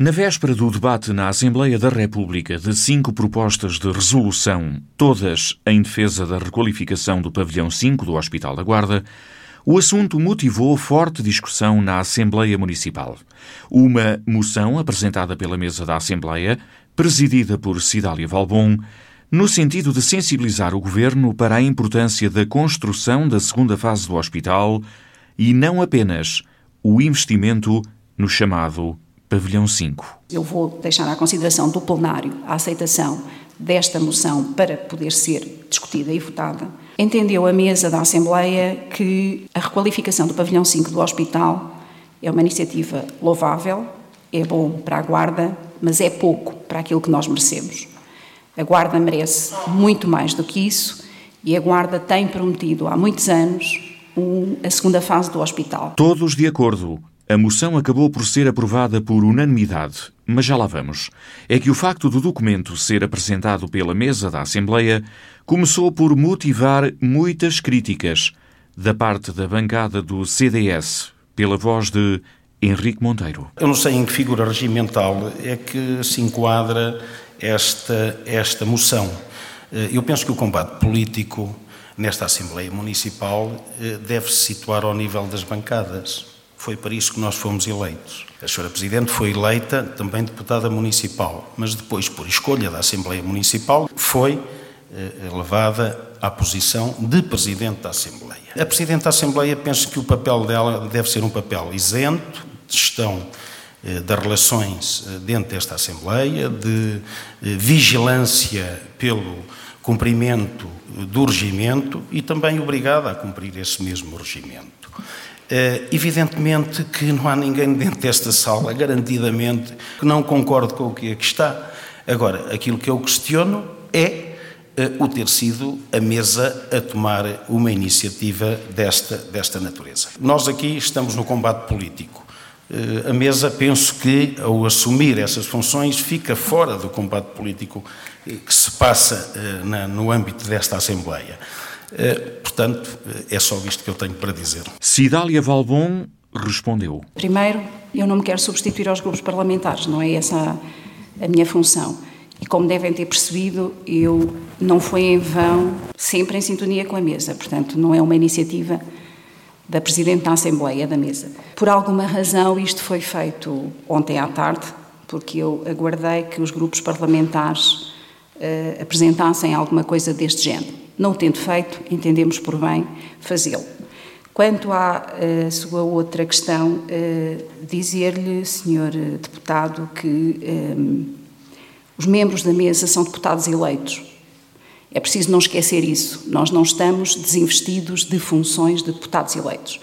Na véspera do debate na Assembleia da República de cinco propostas de resolução, todas em defesa da requalificação do pavilhão 5 do Hospital da Guarda, o assunto motivou forte discussão na Assembleia Municipal. Uma moção apresentada pela mesa da Assembleia, presidida por Cidália Valbon, no sentido de sensibilizar o governo para a importância da construção da segunda fase do hospital e não apenas o investimento no chamado Pavilhão 5. Eu vou deixar à consideração do plenário a aceitação desta moção para poder ser discutida e votada. Entendeu a mesa da Assembleia que a requalificação do Pavilhão 5 do hospital é uma iniciativa louvável, é bom para a Guarda, mas é pouco para aquilo que nós merecemos. A Guarda merece muito mais do que isso e a Guarda tem prometido há muitos anos a segunda fase do hospital. Todos de acordo. A moção acabou por ser aprovada por unanimidade, mas já lá vamos. É que o facto do documento ser apresentado pela mesa da Assembleia começou por motivar muitas críticas da parte da bancada do CDS, pela voz de Henrique Monteiro. Eu não sei em que figura regimental é que se enquadra esta, esta moção. Eh, eu penso que o combate político nesta Assembleia Municipal eh, deve se situar ao nível das bancadas. Foi para isso que nós fomos eleitos. A senhora Presidente foi eleita também deputada municipal, mas depois, por escolha da Assembleia Municipal, foi eh, levada à posição de Presidente da Assembleia. A Presidente da Assembleia, penso que o papel dela deve ser um papel isento, de gestão eh, das relações eh, dentro desta Assembleia, de vigilância pelo cumprimento do regimento e também obrigada a cumprir esse mesmo regimento. Uh, evidentemente que não há ninguém dentro desta sala, garantidamente, que não concorde com o que aqui está. Agora, aquilo que eu questiono é uh, o ter sido a mesa a tomar uma iniciativa desta, desta natureza. Nós aqui estamos no combate político. Uh, a mesa, penso que, ao assumir essas funções, fica fora do combate político que se passa no âmbito desta Assembleia. Eh, portanto, é só isto que eu tenho para dizer. Cidália Valbon respondeu. Primeiro, eu não me quero substituir aos grupos parlamentares, não é essa a minha função. E como devem ter percebido, eu não foi em vão, sempre em sintonia com a mesa. Portanto, não é uma iniciativa da Presidente da Assembleia da mesa. Por alguma razão, isto foi feito ontem à tarde, porque eu aguardei que os grupos parlamentares uh, apresentassem alguma coisa deste género. Não o tendo feito, entendemos por bem fazê-lo. Quanto à uh, sua outra questão, uh, dizer-lhe, senhor deputado, que um, os membros da mesa são deputados eleitos. É preciso não esquecer isso. Nós não estamos desinvestidos de funções de deputados eleitos.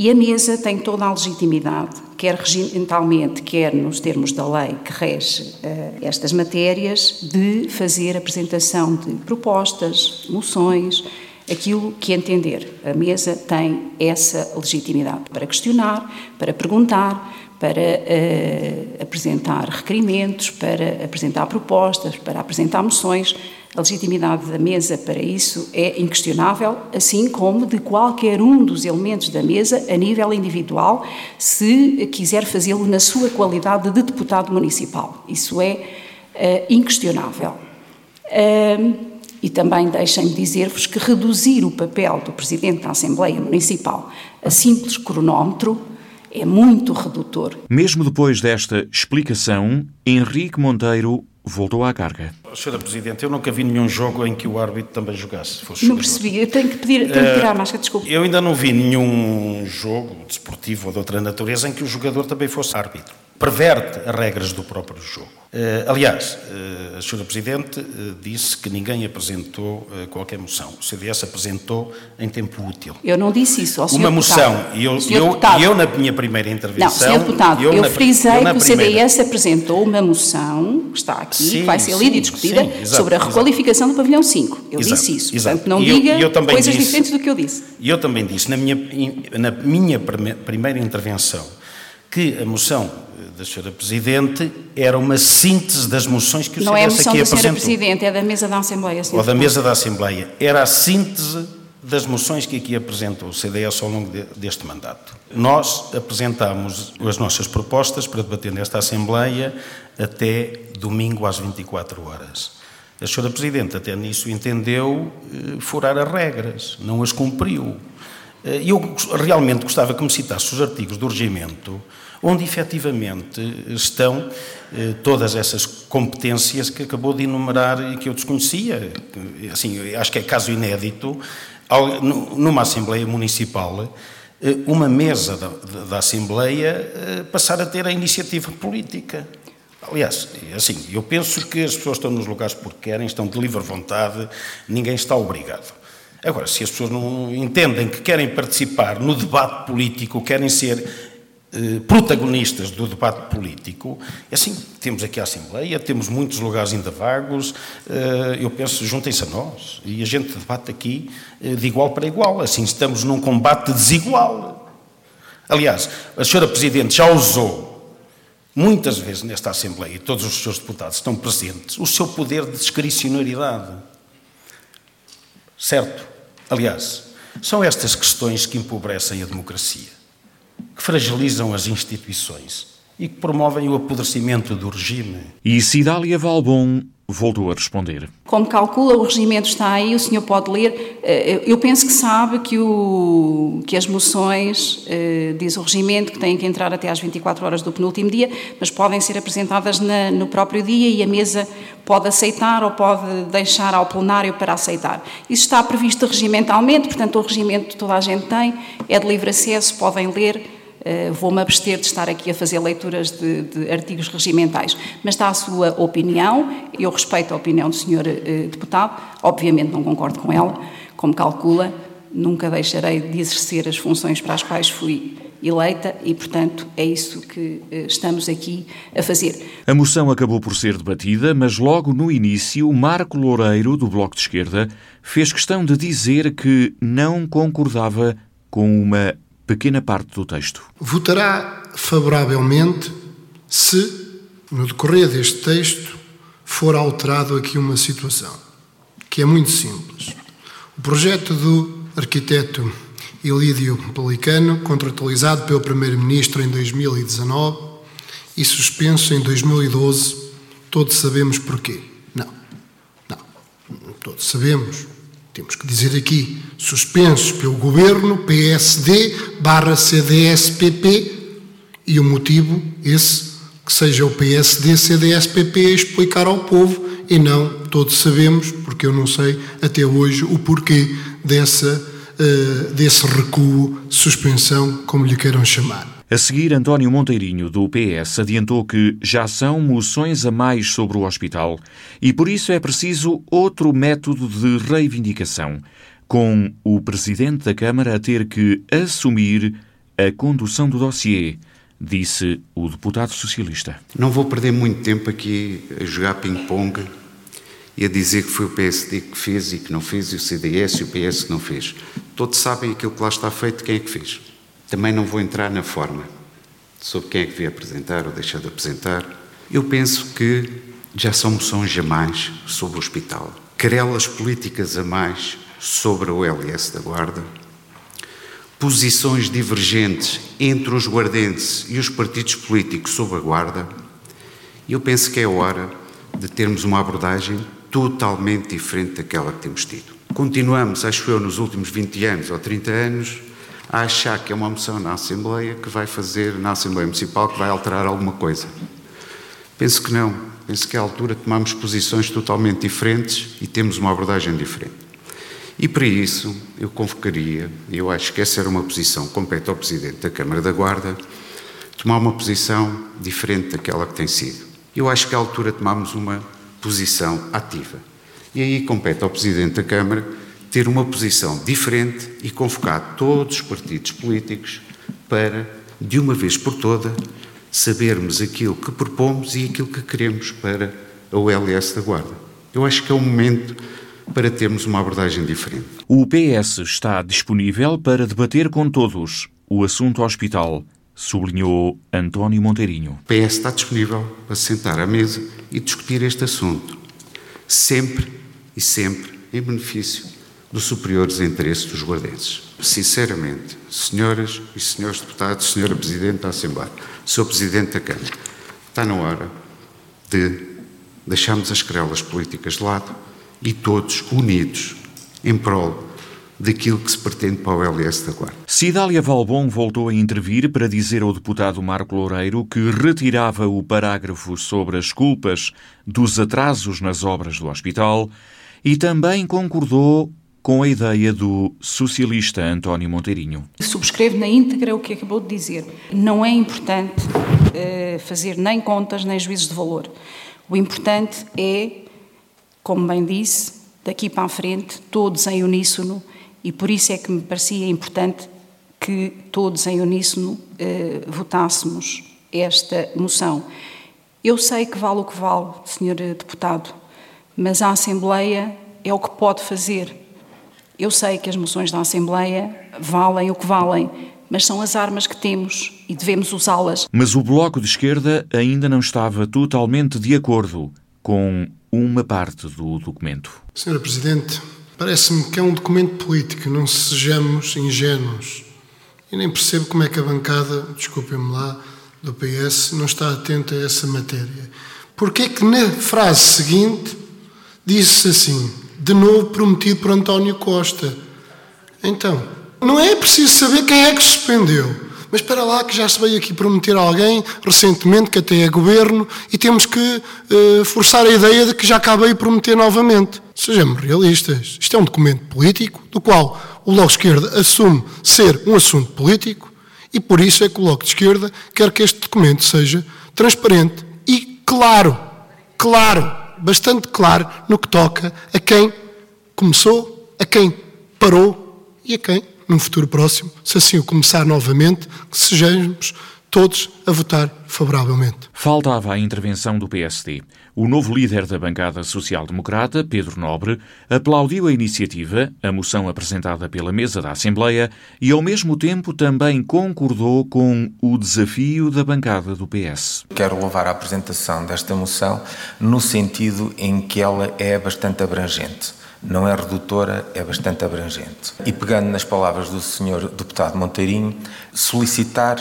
E a mesa tem toda a legitimidade, quer regimentalmente, quer nos termos da lei que rege uh, estas matérias, de fazer apresentação de propostas, moções, aquilo que entender. A mesa tem essa legitimidade para questionar, para perguntar, para uh, apresentar requerimentos, para apresentar propostas, para apresentar moções. A legitimidade da mesa para isso é inquestionável, assim como de qualquer um dos elementos da mesa a nível individual, se quiser fazê-lo na sua qualidade de deputado municipal. Isso é uh, inquestionável. E também deixem-me dizer-vos que reduzir o papel do Presidente da Assembleia Municipal a simples cronómetro é muito redutor. Mesmo depois desta explicação, Henrique Monteiro voltou à carga. Senhora Presidente, eu nunca vi nenhum jogo em que o árbitro também jogasse. Fosse não percebi, eu tenho que, pedir, tenho que tirar a máscara, desculpe. Eu ainda não vi nenhum jogo desportivo ou de outra natureza em que o jogador também fosse árbitro perverte as regras do próprio jogo. Uh, aliás, a Sra. Presidente uh, disse que ninguém apresentou qualquer moção. O CDS apresentou em tempo útil. Eu não disse isso, ao Sr. Uma moção. E eu, eu, eu, na minha primeira intervenção... Não, Sr. Deputado, eu, eu frisei eu que o CDS apresentou uma moção, que está aqui, sim, que vai ser lida e discutida, sim, exato, sobre a requalificação exato. do pavilhão 5. Eu exato, disse isso. Portanto, não diga coisas disse, diferentes do que eu disse. E eu também disse, na minha, na minha primeira intervenção, que a moção da Sra. Presidente era uma síntese das moções que o Não CDS é a moção da Sra. Presidente, é da mesa da Assembleia. Ou da mesa da Assembleia. Era a síntese das moções que aqui apresentou o CDS ao longo de, deste mandato. Nós apresentamos as nossas propostas para debater nesta Assembleia até domingo às 24 horas. A senhora Presidente até nisso entendeu eh, furar as regras, não as cumpriu. Eh, eu realmente gostava que me citasse os artigos do regimento onde efetivamente estão eh, todas essas competências que acabou de enumerar e que eu desconhecia. Assim, acho que é caso inédito, numa Assembleia Municipal, eh, uma mesa da, da Assembleia passar a ter a iniciativa política. Aliás, assim, eu penso que as pessoas estão nos lugares porque querem, estão de livre vontade, ninguém está obrigado. Agora, se as pessoas não entendem que querem participar no debate político, querem ser eh, protagonistas do debate político. É assim, temos aqui a Assembleia, temos muitos lugares ainda vagos, eh, eu penso, juntem-se a nós e a gente debate aqui eh, de igual para igual, assim estamos num combate desigual. Aliás, a senhora Presidente já usou muitas vezes nesta Assembleia, e todos os seus deputados estão presentes, o seu poder de discricionariedade. Certo? Aliás, são estas questões que empobrecem a democracia que fragilizam as instituições e que promovem o apodrecimento do regime. E Cidália Valbon voltou a responder. Como calcula, o regimento está aí, o senhor pode ler. Eh, eu penso que sabe que, o, que as moções, eh, diz o regimento, que têm que entrar até às 24 horas do penúltimo dia, mas podem ser apresentadas na, no próprio dia e a mesa pode aceitar ou pode deixar ao plenário para aceitar. Isso está previsto regimentalmente, portanto, o regimento toda a gente tem, é de livre acesso, podem ler Vou-me abster de estar aqui a fazer leituras de, de, artigos regimentais, mas está a sua opinião, eu respeito a opinião do senhor uh, deputado, obviamente não concordo com ela, como calcula, nunca deixarei de exercer as funções para as quais fui eleita e, portanto, é isso que uh, estamos aqui a fazer. A moção acabou por ser debatida, mas logo no início, Marco Loureiro, do Bloco de Esquerda, fez questão de dizer que não concordava com uma pequena parte do texto. Votará favoravelmente se, no decorrer deste texto, for alterado aqui uma situação, que é muito simples. O projeto do arquiteto Elídio Pelicano, contratualizado pelo Primeiro-Ministro em 2019 e suspenso em 2012, todos sabemos porquê. Não, não, todos sabemos temos que dizer aqui, suspensos pelo governo PSD barra CDS-PP e o motivo esse que seja o PSD CDS-PP a explicar ao povo e não todos sabemos, porque eu não sei até hoje o porquê dessa, uh, desse recuo, suspensão, como lhe queiram chamar. A seguir, António Monteirinho, do PS, adiantou que já são moções a mais sobre o hospital e por isso é preciso outro método de reivindicação, com o Presidente da Câmara a ter que assumir a condução do dossiê, disse o deputado socialista. Não vou perder muito tempo aqui a jogar ping-pong e a dizer que foi o PSD que fez e que não fez, e o CDS e o PS que não fez. Todos sabem aquilo que lá está feito, quem é que fez. Também não vou entrar na forma sobre quem é que devia apresentar ou deixar de apresentar. Eu penso que já são moções a mais sobre o hospital, querelas políticas a mais sobre o LS da Guarda, posições divergentes entre os guardenses e os partidos políticos sobre a Guarda. Eu penso que é hora de termos uma abordagem totalmente diferente daquela que temos tido. Continuamos, acho eu, nos últimos 20 anos ou 30 anos, a achar que é uma moção na Assembleia que vai fazer, na Assembleia Municipal, que vai alterar alguma coisa. Penso que não. Penso que é a altura de tomarmos posições totalmente diferentes e temos uma abordagem diferente. E para isso eu convocaria, eu acho que essa era uma posição compete ao Presidente da Câmara da Guarda, tomar uma posição diferente daquela que tem sido. Eu acho que é a altura de tomarmos uma posição ativa. E aí compete ao Presidente da Câmara ter uma posição diferente e convocar todos os partidos políticos para, de uma vez por toda, sabermos aquilo que propomos e aquilo que queremos para a OLS da Guarda. Eu acho que é o momento para termos uma abordagem diferente. O PS está disponível para debater com todos o assunto hospital, sublinhou António Monteirinho. O PS está disponível para sentar à mesa e discutir este assunto, sempre e sempre em benefício dos superiores interesses dos guardenses. Sinceramente, senhoras e senhores deputados, senhora Presidente da Assembleia, Sr. Presidente da Câmara, está na hora de deixarmos as querelas políticas de lado e todos unidos em prol daquilo que se pretende para o LS da Guarda. Cidália Valbon voltou a intervir para dizer ao deputado Marco Loureiro que retirava o parágrafo sobre as culpas dos atrasos nas obras do hospital e também concordou com a ideia do socialista António Monteirinho. Subscrevo na íntegra o que acabou de dizer. Não é importante uh, fazer nem contas nem juízes de valor. O importante é, como bem disse, daqui para a frente, todos em uníssono e por isso é que me parecia importante que todos em uníssono eh, votássemos esta moção. Eu sei que vale o que vale, Sr. Deputado, mas a Assembleia é o que pode fazer. Eu sei que as moções da Assembleia valem o que valem, mas são as armas que temos e devemos usá-las. Mas o Bloco de Esquerda ainda não estava totalmente de acordo com uma parte do documento. Sra. Presidente, Parece-me que é um documento político, não sejamos ingênuos. E nem percebo como é que a bancada, desculpem-me lá, do PS, não está atenta a essa matéria. Porque é que na frase seguinte disse assim, de novo prometido por António Costa. Então, não é preciso saber quem é que suspendeu. Mas para lá que já se veio aqui prometer a alguém recentemente que até é governo e temos que uh, forçar a ideia de que já acabei de prometer novamente. Sejamos realistas. Isto é um documento político do qual o Bloco de Esquerda assume ser um assunto político e por isso é que o Bloco de Esquerda quer que este documento seja transparente e claro, claro, bastante claro no que toca a quem começou, a quem parou e a quem num futuro próximo, se assim o começar novamente, que sejamos todos a votar favoravelmente. Faltava a intervenção do PSD. O novo líder da bancada social-democrata, Pedro Nobre, aplaudiu a iniciativa, a moção apresentada pela mesa da Assembleia, e ao mesmo tempo também concordou com o desafio da bancada do PS. Quero louvar a apresentação desta moção no sentido em que ela é bastante abrangente não é redutora, é bastante abrangente. E pegando nas palavras do Sr. Deputado Monteirinho, solicitar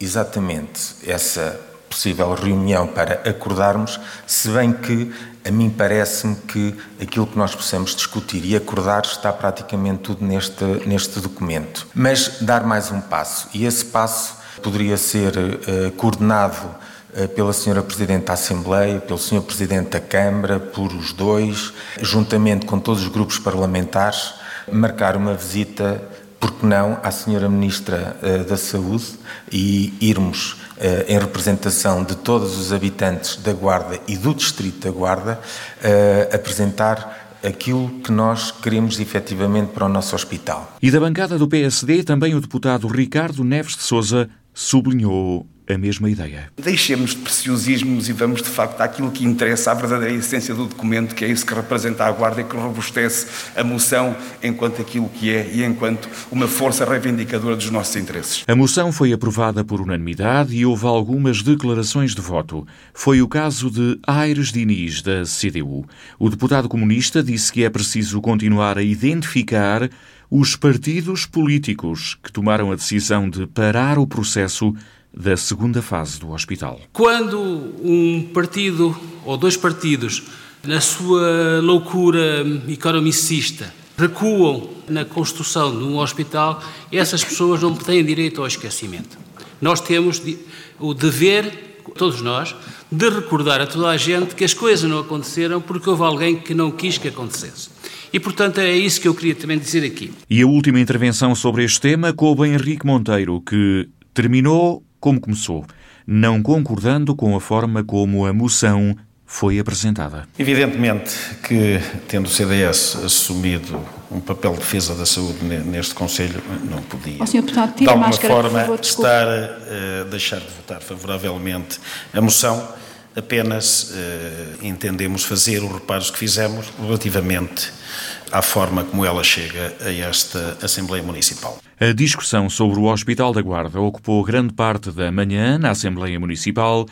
exatamente essa possível reunião para acordarmos, se bem que a mim parece-me que aquilo que nós possamos discutir e acordar está praticamente tudo neste, neste documento. Mas dar mais um passo, e esse passo poderia ser uh, coordenado eh, pela Senhora Presidente da Assembleia, pelo Senhor Presidente da Câmara, por os dois, juntamente com todos os grupos parlamentares, marcar uma visita, porque não, à Senhora Ministra eh, da Saúde e irmos eh, em representação de todos os habitantes da Guarda e do Distrito da Guarda apresentar aquilo que nós queremos efetivamente para o nosso hospital. E da bancada do PSD, também o deputado Ricardo Neves de Souza sublinhou a mesma ideia. Deixemos de preciosismos e vamos, de facto, àquilo que interessa, à verdadeira essência do documento, que é isso que representa a Guarda e que robustece a moção enquanto aquilo que é e enquanto uma força reivindicadora dos nossos interesses. A moção foi aprovada por unanimidade e houve algumas declarações de voto. Foi o caso de Aires Diniz, da CDU. O deputado comunista disse que é preciso continuar a identificar os partidos políticos que tomaram a decisão de parar o processo da segunda fase do hospital. Quando um partido ou dois partidos, na sua loucura economicista, recuam na construção de um hospital, essas pessoas não têm direito ao esquecimento. Nós temos o dever, todos nós, de recordar a toda a gente que as coisas não aconteceram porque houve alguém que não quis que acontecesse. E, portanto, é isso que eu queria também dizer aqui. E a última intervenção sobre este tema coube a Henrique Monteiro, que terminou como começou, não concordando com a forma como a moção foi apresentada. Evidentemente que, tendo o CDS assumido um papel de defesa da saúde neste Conselho, não podia, oh, deputado, de alguma máscara, forma, favor, estar a deixar de votar favoravelmente a moção. Apenas uh, entendemos fazer os reparos que fizemos relativamente à forma como ela chega a esta Assembleia Municipal. A discussão sobre o Hospital da Guarda ocupou grande parte da manhã na Assembleia Municipal,